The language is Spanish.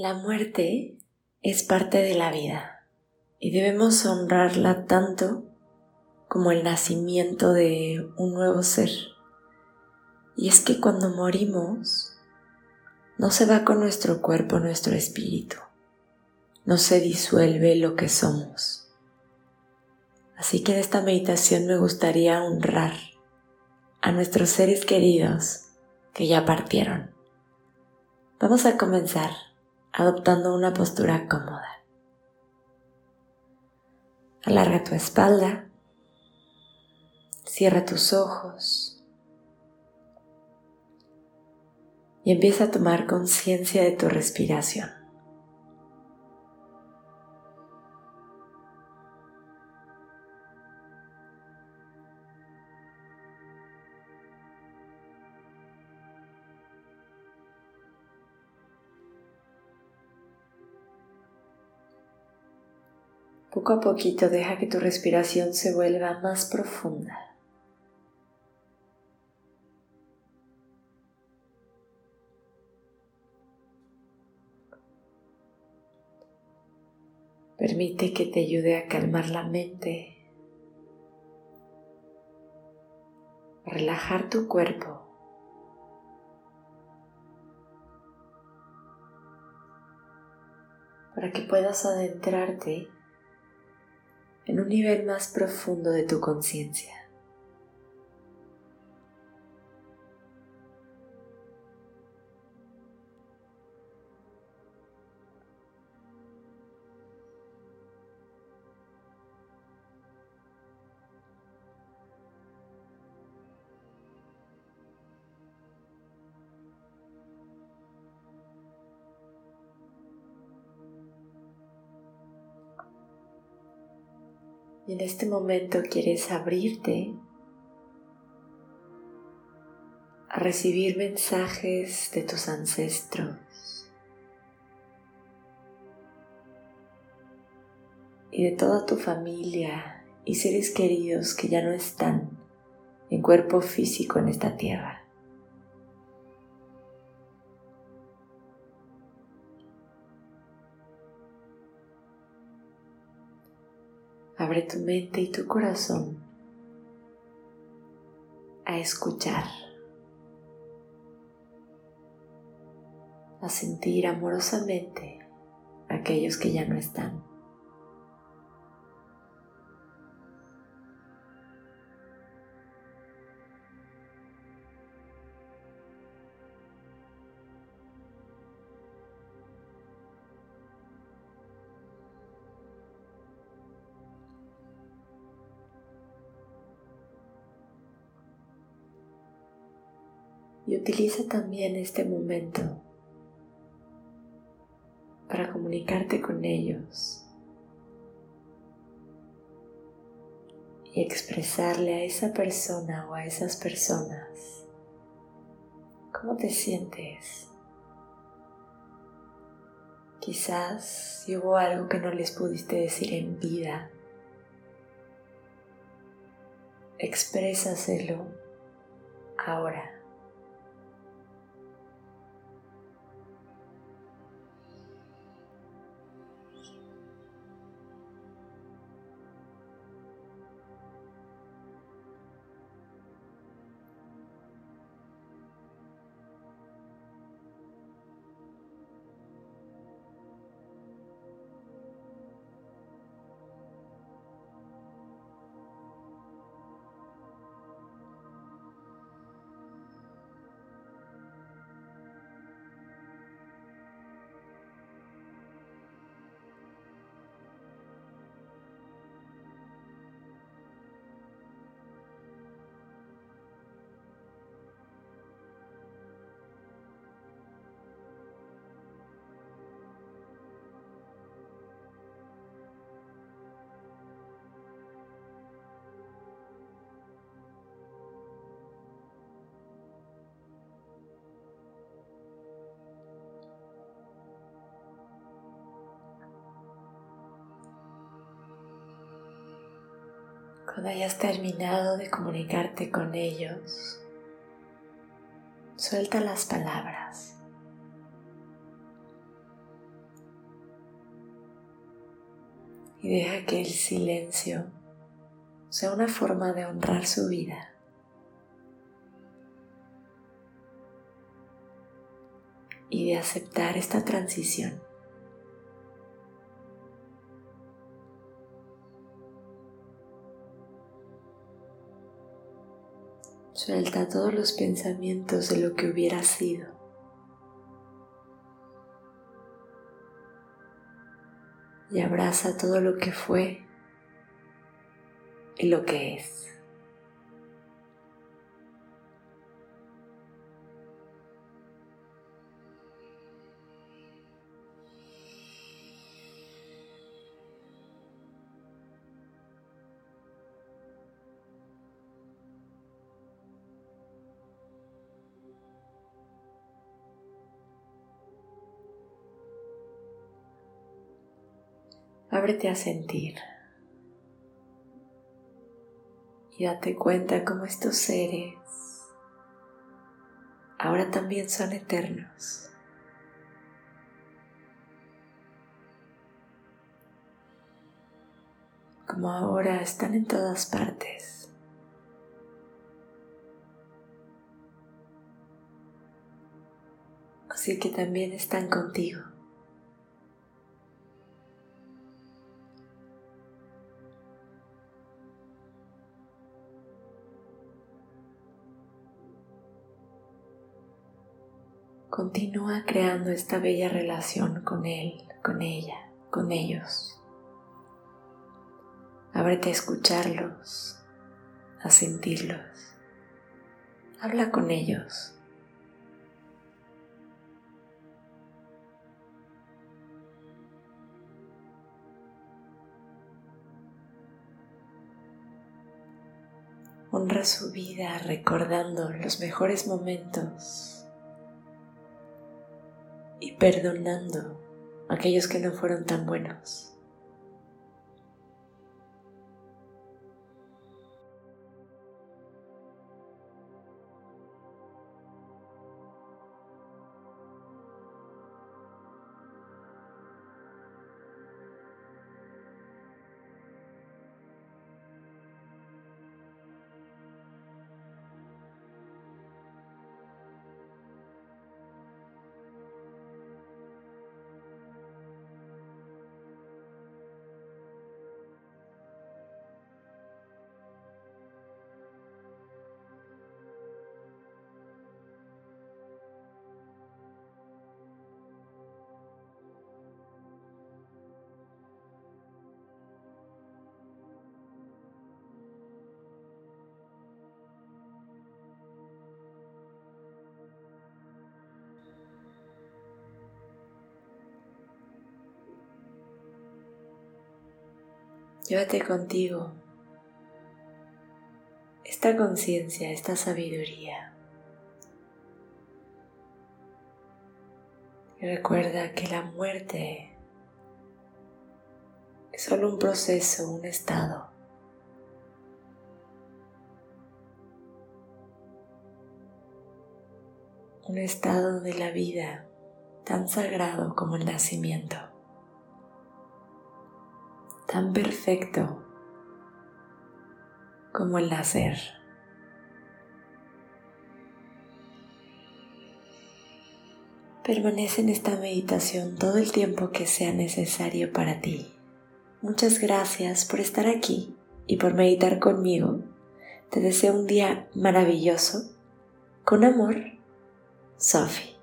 La muerte es parte de la vida y debemos honrarla tanto como el nacimiento de un nuevo ser. Y es que cuando morimos, no se va con nuestro cuerpo nuestro espíritu, no se disuelve lo que somos. Así que en esta meditación me gustaría honrar a nuestros seres queridos que ya partieron. Vamos a comenzar adoptando una postura cómoda. Alarga tu espalda, cierra tus ojos y empieza a tomar conciencia de tu respiración. Poco a poquito deja que tu respiración se vuelva más profunda. Permite que te ayude a calmar la mente, a relajar tu cuerpo. para que puedas adentrarte en un nivel más profundo de tu conciencia. Y en este momento quieres abrirte a recibir mensajes de tus ancestros. Y de toda tu familia y seres queridos que ya no están en cuerpo físico en esta tierra. Abre tu mente y tu corazón a escuchar, a sentir amorosamente aquellos que ya no están. Y utiliza también este momento para comunicarte con ellos y expresarle a esa persona o a esas personas cómo te sientes. Quizás si hubo algo que no les pudiste decir en vida, exprésaselo ahora. Cuando hayas terminado de comunicarte con ellos, suelta las palabras. Y deja que el silencio sea una forma de honrar su vida. Y de aceptar esta transición. Suelta todos los pensamientos de lo que hubiera sido. Y abraza todo lo que fue y lo que es. Ábrete a sentir y date cuenta cómo estos seres ahora también son eternos. Como ahora están en todas partes. Así que también están contigo. Continúa creando esta bella relación con él, con ella, con ellos. Ábrete a escucharlos, a sentirlos. Habla con ellos. Honra su vida recordando los mejores momentos perdonando a aquellos que no fueron tan buenos. Llévate contigo esta conciencia, esta sabiduría. Y recuerda que la muerte es solo un proceso, un estado. Un estado de la vida tan sagrado como el nacimiento tan perfecto como el nacer. Permanece en esta meditación todo el tiempo que sea necesario para ti. Muchas gracias por estar aquí y por meditar conmigo. Te deseo un día maravilloso. Con amor, Sophie.